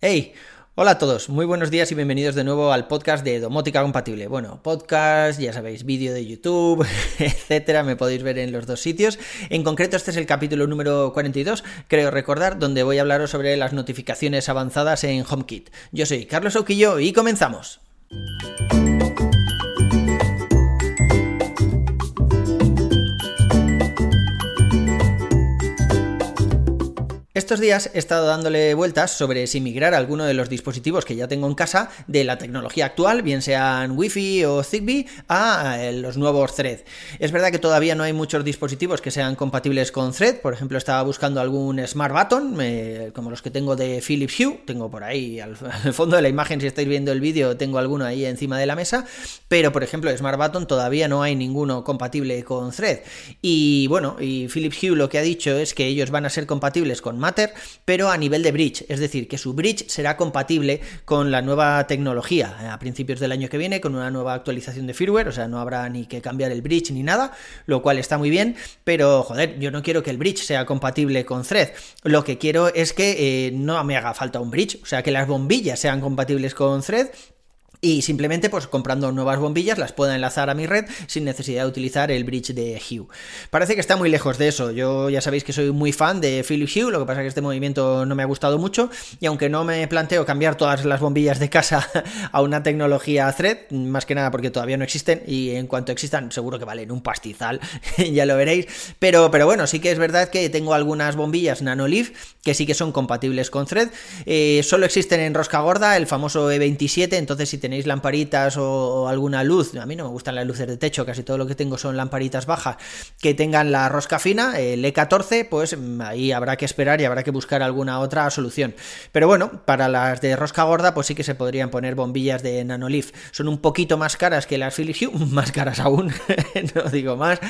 Hey, hola a todos, muy buenos días y bienvenidos de nuevo al podcast de Domótica Compatible. Bueno, podcast, ya sabéis, vídeo de YouTube, etcétera, me podéis ver en los dos sitios. En concreto, este es el capítulo número 42, creo recordar, donde voy a hablaros sobre las notificaciones avanzadas en HomeKit. Yo soy Carlos Auquillo y comenzamos. Estos días he estado dándole vueltas sobre si migrar alguno de los dispositivos que ya tengo en casa de la tecnología actual, bien sean Wi-Fi o Zigbee, a eh, los nuevos Thread. Es verdad que todavía no hay muchos dispositivos que sean compatibles con Thread, por ejemplo estaba buscando algún Smart Button, como los que tengo de Philips Hue, tengo por ahí al, fondo de la imagen, si estáis viendo el vídeo, tengo alguno ahí encima de la mesa, pero por ejemplo Smart Button todavía no hay ninguno compatible con Thread. Y bueno, y Philips Hue lo que ha dicho es que ellos van a ser compatibles con pero a nivel de bridge, es decir, que su bridge será compatible con la nueva tecnología eh, a principios del año que viene, con una nueva actualización de firmware, o sea, no habrá ni que cambiar el bridge ni nada, lo cual está muy bien, pero joder, yo no quiero que el bridge sea compatible con Thread, lo que quiero es que eh, no me haga falta un bridge, o sea, que las bombillas sean compatibles con Thread y simplemente pues comprando nuevas bombillas las pueda enlazar a mi red sin necesidad de utilizar el bridge de Hue. Parece que está muy lejos de eso, yo ya sabéis que soy muy fan de Philips Hue, lo que pasa es que este movimiento no me ha gustado mucho. Y aunque no me planteo cambiar todas las bombillas de casa a una tecnología Thread, más que nada porque todavía no existen y en cuanto existan seguro que valen un pastizal, ya lo veréis, pero, pero bueno, sí que es verdad que tengo algunas bombillas Nanolive que sí que son compatibles con Thread, eh, solo existen en rosca gorda, el famoso E27, entonces si te tenéis lamparitas o, alguna luz, a mí no me gustan las luces de techo, casi todo lo que tengo son lamparitas bajas, que tengan la rosca fina, el E14, pues mm, ahí habrá que esperar y habrá que buscar alguna otra solución. Pero bueno, para las de rosca gorda, pues sí que se podrían poner bombillas de Nanolith. Son un poquito más caras que las Philips Hue, más caras aún, no digo más,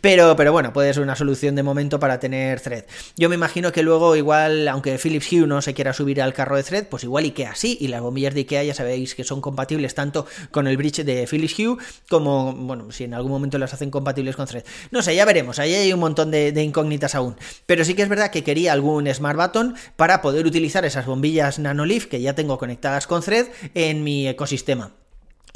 pero, pero bueno, puede ser una solución de momento para tener thread. Yo me imagino que luego igual, aunque Philips Hue no se quiera subir al carro de thread, pues igual IKEA sí, y las bombillas de IKEA ya sabéis que son compatibles tanto con el bridge de Philips Hue como, bueno, si en algún momento las hacen compatibles con Thread. No sé, ya veremos, ahí hay un montón de, incógnitas aún. Pero sí que es verdad que quería algún Smart Button para poder utilizar esas bombillas Nanolift que ya tengo conectadas con Thread en mi ecosistema.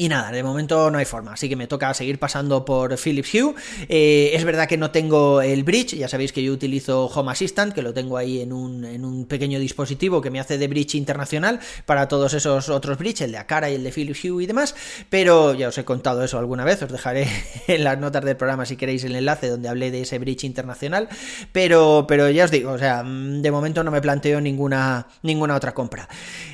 Y nada, de momento no hay forma, así que me toca seguir pasando por Philips Hue. Eh, es verdad que no tengo el bridge, ya sabéis que yo utilizo Home Assistant, que lo tengo ahí en un, en un pequeño dispositivo que me hace de bridge internacional para todos esos otros bridge, el de Acara y el de Philips Hue y demás, pero ya os he contado eso alguna vez, os dejaré en las notas del programa si queréis el enlace donde hablé de ese bridge internacional, pero, pero ya os digo, o sea, de momento no me planteo ninguna, ninguna otra compra.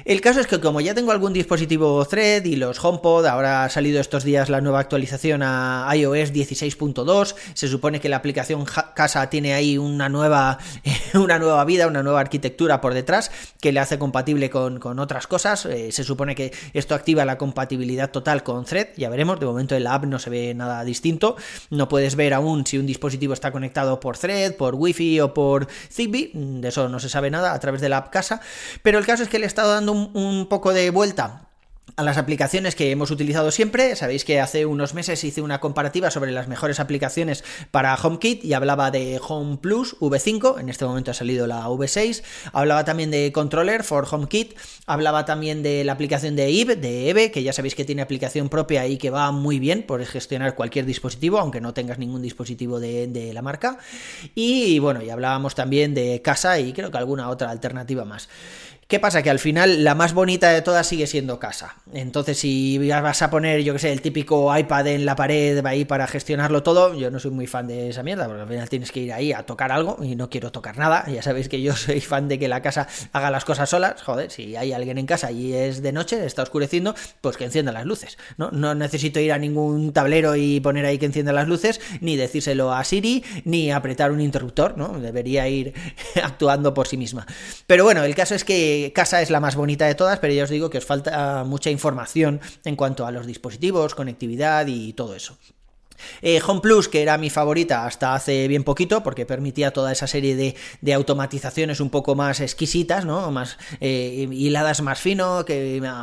El caso es que como ya tengo algún dispositivo Thread y los HomePod, ahora ha salido estos días la nueva actualización a iOS 16.2. Se supone que la aplicación casa tiene ahí una nueva, una nueva vida, una nueva arquitectura por detrás que le hace compatible con, otras cosas. Eh, se supone que esto activa la compatibilidad total con Thread. Ya veremos. De momento en la app no se ve nada distinto. No puedes ver aún si un dispositivo está conectado por Thread, por Wi-Fi o por Zigbee. De eso no se sabe nada a través de la app casa. Pero el caso es que le he estado dando un poco de vuelta a las aplicaciones que hemos utilizado siempre. Sabéis que hace unos meses hice una comparativa sobre las mejores aplicaciones para HomeKit y hablaba de Home Plus V5, en este momento ha salido la V6, hablaba también de Controller for HomeKit, hablaba también de la aplicación de Eve, de Eve, que ya sabéis que tiene aplicación propia y que va muy bien, por gestionar cualquier dispositivo, aunque no tengas ningún dispositivo de, de la marca. Y bueno, y hablábamos también de casa y creo que alguna otra alternativa más. ¿Qué pasa? Que al final la más bonita de todas sigue siendo casa. Entonces, si vas a poner, yo que sé, el típico iPad en la pared ahí para gestionarlo todo, yo no soy muy fan de esa mierda, porque al final tienes que ir ahí a tocar algo y no quiero tocar nada. Ya sabéis que yo soy fan de que la casa haga las cosas solas. Joder, si hay alguien en casa y es de noche, está oscureciendo, pues que encienda las luces. No, no necesito ir a ningún tablero y poner ahí que encienda las luces, ni decírselo a Siri, ni apretar un interruptor, ¿no? Debería ir actuando por sí misma. Pero bueno, el caso es que casa es la más bonita de todas, pero ya os digo que os falta mucha información en cuanto a los dispositivos, conectividad y todo eso. Eh, Home Plus, que era mi favorita hasta hace bien poquito, porque permitía toda esa serie de, automatizaciones un poco más exquisitas, ¿no? Más eh, hiladas más fino,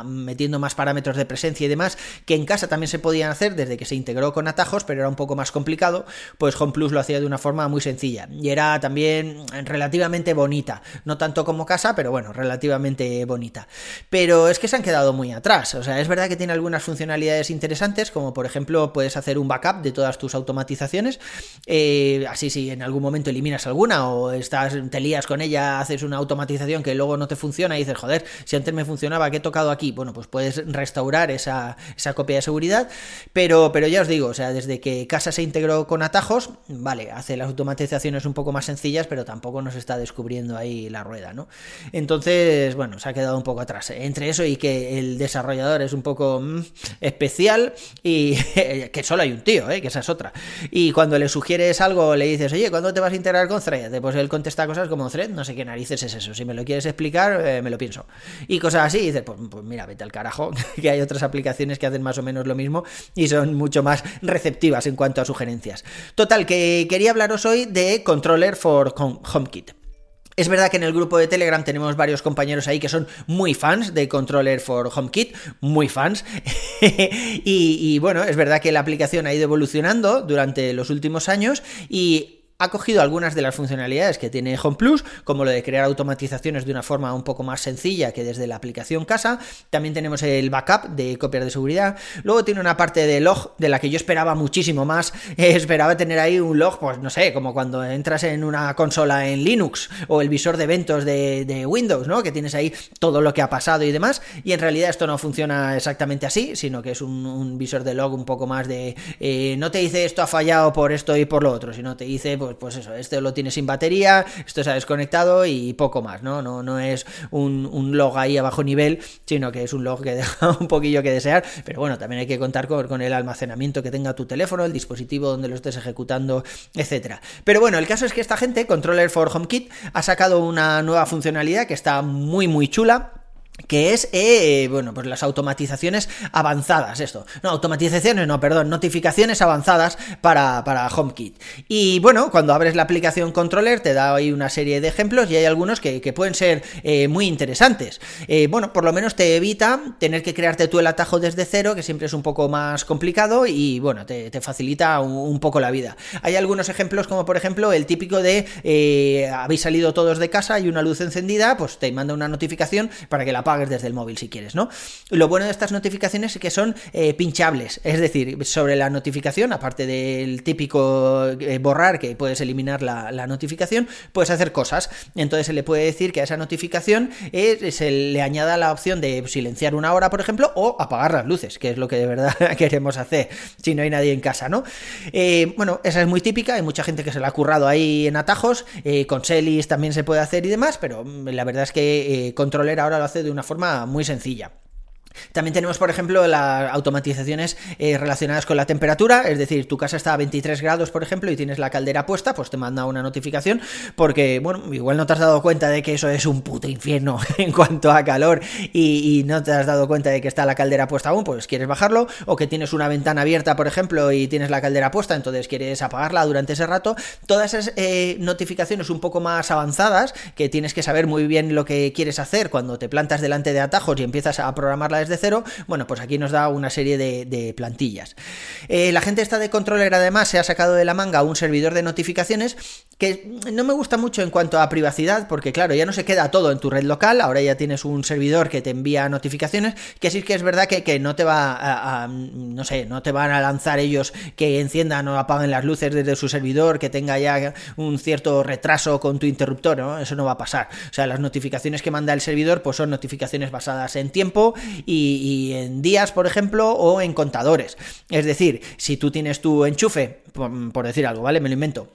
metiendo más parámetros de presencia y demás, que en casa también se podían hacer desde que se integró con atajos, pero era un poco más complicado, pues Home Plus lo hacía de una forma muy sencilla. Y era también relativamente bonita. No tanto como casa, pero bueno, relativamente bonita. Pero es que se han quedado muy atrás. O sea, es verdad que tiene algunas funcionalidades interesantes, como por ejemplo puedes hacer un backup de todas tus automatizaciones. Eh, así si en algún momento eliminas alguna o estás, te lías con ella, haces una automatización que luego no te funciona y dices, joder, si antes me funcionaba, ¿qué he tocado aquí? Bueno, pues puedes restaurar esa, copia de seguridad. Pero, pero ya os digo, o sea, desde que Casa se integró con atajos, vale, hace las automatizaciones un poco más sencillas, pero tampoco nos está descubriendo ahí la rueda, ¿no? Entonces, bueno, se ha quedado un poco atrás. Entre eso y que el desarrollador es un poco mm, especial y que solo hay un tío, ¿eh? Que esa es otra. Y cuando le sugieres algo, le dices, oye, ¿cuándo te vas a integrar con Thread? Pues él contesta cosas como Thread, no sé qué narices es eso. Si me lo quieres explicar, eh, me lo pienso. Y cosas así, y dices, pues, pues, mira, vete al carajo, que hay otras aplicaciones que hacen más o menos lo mismo y son mucho más receptivas en cuanto a sugerencias. Total, que quería hablaros hoy de Controller for HomeKit. Es verdad que en el grupo de Telegram tenemos varios compañeros ahí que son muy fans de Controller for HomeKit, muy fans. y, y, bueno, es verdad que la aplicación ha ido evolucionando durante los últimos años y ha cogido algunas de las funcionalidades que tiene Home Plus, como lo de crear automatizaciones de una forma un poco más sencilla que desde la aplicación casa. También tenemos el backup de copias de seguridad. Luego tiene una parte de log de la que yo esperaba muchísimo más. esperaba tener ahí un log, pues no sé, como cuando entras en una consola en Linux o el visor de eventos de, Windows, ¿no? Que tienes ahí todo lo que ha pasado y demás. Y en realidad esto no funciona exactamente así, sino que es un, visor de log un poco más de eh, no te dice esto ha fallado por esto y por lo otro, sino te dice pues, pues, eso, este lo tiene sin batería, esto se ha desconectado y poco más, ¿no? No, no es un, log ahí a bajo nivel, sino que es un log que deja un poquillo que desear, pero bueno, también hay que contar con, el almacenamiento que tenga tu teléfono, el dispositivo donde lo estés ejecutando, etcétera. Pero bueno, el caso es que esta gente, Controller for HomeKit, ha sacado una nueva funcionalidad que está muy muy chula que es, eh, bueno, pues las automatizaciones avanzadas, esto. No, automatizaciones, no, perdón, notificaciones avanzadas para, para HomeKit. Y bueno, cuando abres la aplicación Controller te da ahí una serie de ejemplos y hay algunos que, pueden ser eh, muy interesantes. Eh, bueno, por lo menos te evita tener que crearte tú el atajo desde cero, que siempre es un poco más complicado y bueno, te, facilita un, poco la vida. Hay algunos ejemplos como por ejemplo el típico de habéis salido todos de casa y una luz encendida, pues te manda una notificación para que la desde el móvil si quieres, ¿no? Lo bueno de estas notificaciones es que son eh, pinchables, es decir, sobre la notificación, aparte del típico eh, borrar que puedes eliminar la, notificación, puedes hacer cosas. Entonces se le puede decir que a esa notificación eh, se le añada la opción de silenciar una hora, por ejemplo, o apagar las luces, que es lo que de verdad queremos hacer si no hay nadie en casa, ¿no? bueno, esa es muy típica, hay mucha gente que se la ha currado ahí en atajos, con Selis también se puede hacer y demás, pero mm, la verdad es que Controller ahora lo hace de una forma muy sencilla. También tenemos, por ejemplo, las automatizaciones eh, relacionadas con la temperatura, es decir, tu casa está a 23 grados, por ejemplo, y tienes la caldera puesta, pues te manda una notificación porque, bueno, igual no te has dado cuenta de que eso es un puto infierno en cuanto a calor y, no te has dado cuenta de que está la caldera puesta aún, pues quieres bajarlo, o que tienes una ventana abierta, por ejemplo, y tienes la caldera puesta, entonces quieres apagarla durante ese rato. Todas esas eh, notificaciones un poco más avanzadas, que tienes que saber muy bien lo que quieres hacer cuando te plantas delante de atajos y empiezas a programarla de cero, bueno, pues aquí nos da una serie de, plantillas. Eh, la gente está de controller además se ha sacado de la manga un servidor de notificaciones que no me gusta mucho en cuanto a privacidad, porque claro, ya no se queda todo en tu red local, ahora ya tienes un servidor que te envía notificaciones, que sí que es verdad que, no te va a, no sé, no te van a lanzar ellos que enciendan o apaguen las luces desde su servidor, que tenga ya un cierto retraso con tu interruptor, ¿no? Eso no va a pasar. O sea, las notificaciones que manda el servidor, pues son notificaciones basadas en tiempo y, en días, por ejemplo, o en contadores. Es decir, si tú tienes tu enchufe, por decir algo, ¿vale? Me lo invento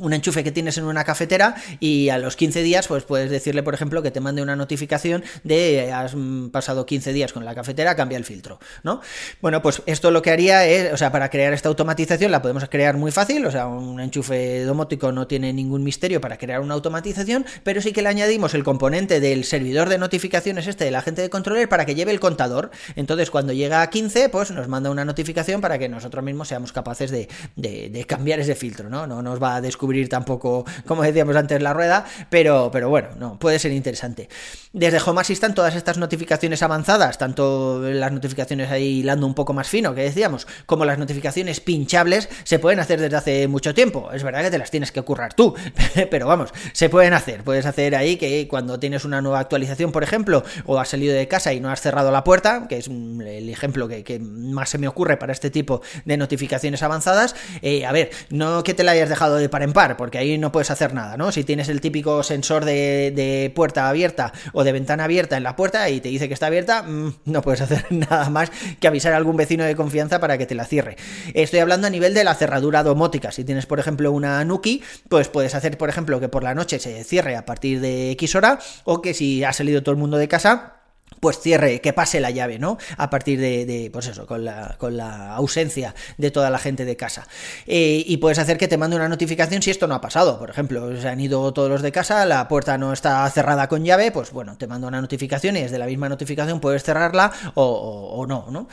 un enchufe que tienes en una cafetera y a los 15 días pues puedes decirle por ejemplo que te mande una notificación de has pasado 15 días con la cafetera cambia el filtro no bueno pues esto lo que haría es o sea para crear esta automatización la podemos crear muy fácil o sea un enchufe domótico no tiene ningún misterio para crear una automatización pero sí que le añadimos el componente del servidor de notificaciones este de la gente de controller para que lleve el contador. Entonces cuando llega a 15 pues nos manda una notificación para que nosotros mismos seamos capaces de, de cambiar ese filtro no no nos va a descubrir tampoco, como decíamos antes, la rueda, pero, pero bueno, no, puede ser interesante. Desde Home todas estas notificaciones avanzadas, tanto las notificaciones ahí hilando un poco más fino que decíamos, como las notificaciones pinchables, se pueden hacer desde hace mucho tiempo. Es verdad que te las tienes que currar tú, pero vamos, se pueden hacer. Puedes hacer ahí que cuando tienes una nueva actualización, por ejemplo, o has salido de casa y no has cerrado la puerta, que es el ejemplo que, más se me ocurre para este tipo de notificaciones avanzadas, eh, a ver, no que te la hayas dejado de par en par, porque ahí no puedes hacer nada, ¿no? Si tienes el típico sensor de, puerta abierta o de ventana abierta en la puerta y te dice que está abierta, mm, no puedes hacer nada más que avisar a algún vecino de confianza para que te la cierre. Estoy hablando a nivel de la cerradura domótica. Si tienes, por ejemplo, una Nuki, pues puedes hacer, por ejemplo, que por la noche se cierre a partir de X hora o que si ha salido todo el mundo de casa, pues cierre, que pase la llave, ¿no? A partir de, pues eso, con la, con la, ausencia de toda la gente de casa. Eh, y puedes hacer que te mande una notificación si esto no ha pasado. Por ejemplo, se han ido todos los de casa, la puerta no está cerrada con llave, pues bueno, te mando una notificación y desde la misma notificación puedes cerrarla o, o no, ¿no?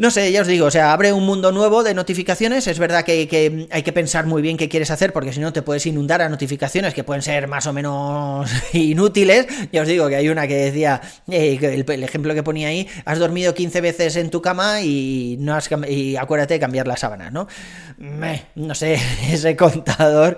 No sé, ya os digo, o sea, abre un mundo nuevo de notificaciones. Es verdad que, hay que pensar muy bien qué quieres hacer, porque si no te puedes inundar a notificaciones que pueden ser más o menos inútiles. Ya os digo que hay una que decía, eh, el, ejemplo que ponía ahí, has dormido 15 veces en tu cama y no has y acuérdate de cambiar las sábanas, ¿no? no sé, ese contador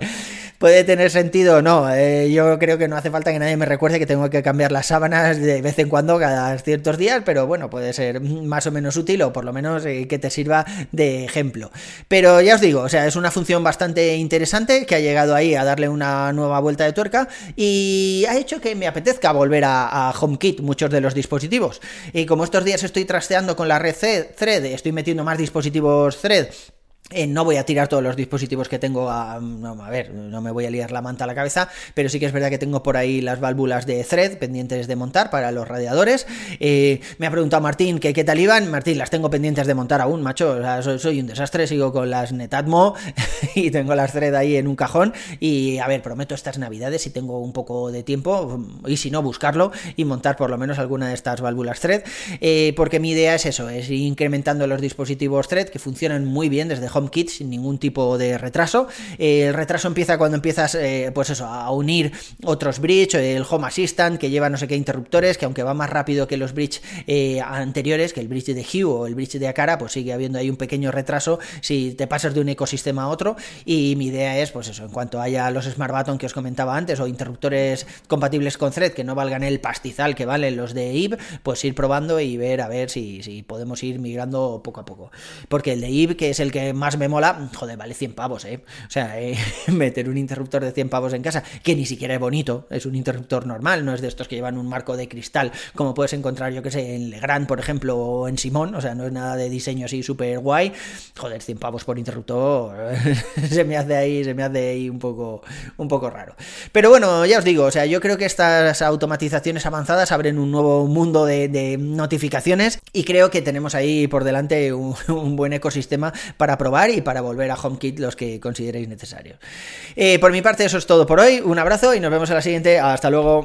puede tener sentido o no. Eh, yo creo que no hace falta que nadie me recuerde que tengo que cambiar las sábanas de vez en cuando, cada ciertos días, pero bueno, puede ser más o menos útil o por lo menos eh, que te sirva de ejemplo. Pero ya os digo, o sea, es una función bastante interesante que ha llegado ahí a darle una nueva vuelta de tuerca y ha hecho que me apetezca volver a, a HomeKit muchos de los dispositivos. Y como estos días estoy trasteando con la red Thread, estoy metiendo más dispositivos Thread eh, no voy a tirar todos los dispositivos que tengo a, ver, no me voy a liar la manta a la cabeza, pero sí que es verdad que tengo por ahí las válvulas de thread pendientes de montar para los radiadores. Eh, me ha preguntado Martín que qué tal iban. Martín, las tengo pendientes de montar aún, macho. soy, un desastre, sigo con las Netatmo y tengo las thread ahí en un cajón. Y a ver, prometo estas navidades, si tengo un poco de tiempo, y si no, buscarlo y montar por lo menos alguna de estas válvulas thread, eh, porque mi idea es eso, es ir incrementando los dispositivos thread que funcionan muy bien desde HomeKit sin ningún tipo de retraso. Eh, el retraso empieza cuando empiezas, eh, pues eso, a unir otros bridge, el Home Assistant que lleva no sé qué interruptores, que aunque va más rápido que los bridge eh, anteriores, que el bridge de Hue o el bridge de Akara, pues sigue habiendo ahí un pequeño retraso si te pasas de un ecosistema a otro. Y mi idea es, pues eso, en cuanto haya los Smart Button que os comentaba antes o interruptores compatibles con Thread que no valgan el pastizal que valen los de IB, pues ir probando y ver a ver si, si podemos ir migrando poco a poco. Porque el de IB, que es el que más me mola, joder, vale 100 pavos, ¿eh? O sea, eh, meter un interruptor de 100 pavos en casa, que ni siquiera es bonito, es un interruptor normal, no es de estos que llevan un marco de cristal, como puedes encontrar, yo que sé, en Legrand, por ejemplo, o en Simón, o sea, no es nada de diseño así súper guay. Joder, 100 pavos por interruptor, se me hace ahí, se me hace ahí un poco, un poco raro. Pero bueno, ya os digo, o sea, yo creo que estas automatizaciones avanzadas abren un nuevo mundo de, notificaciones y creo que tenemos ahí por delante un, un buen ecosistema para y para volver a HomeKit los que consideréis necesarios. Eh, por mi parte eso es todo por hoy, un abrazo y nos vemos en la siguiente, hasta luego.